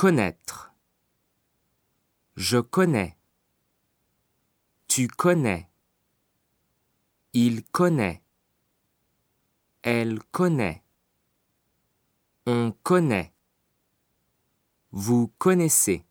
Connaître. Je connais. Tu connais. Il connaît. Elle connaît. On connaît. Vous connaissez.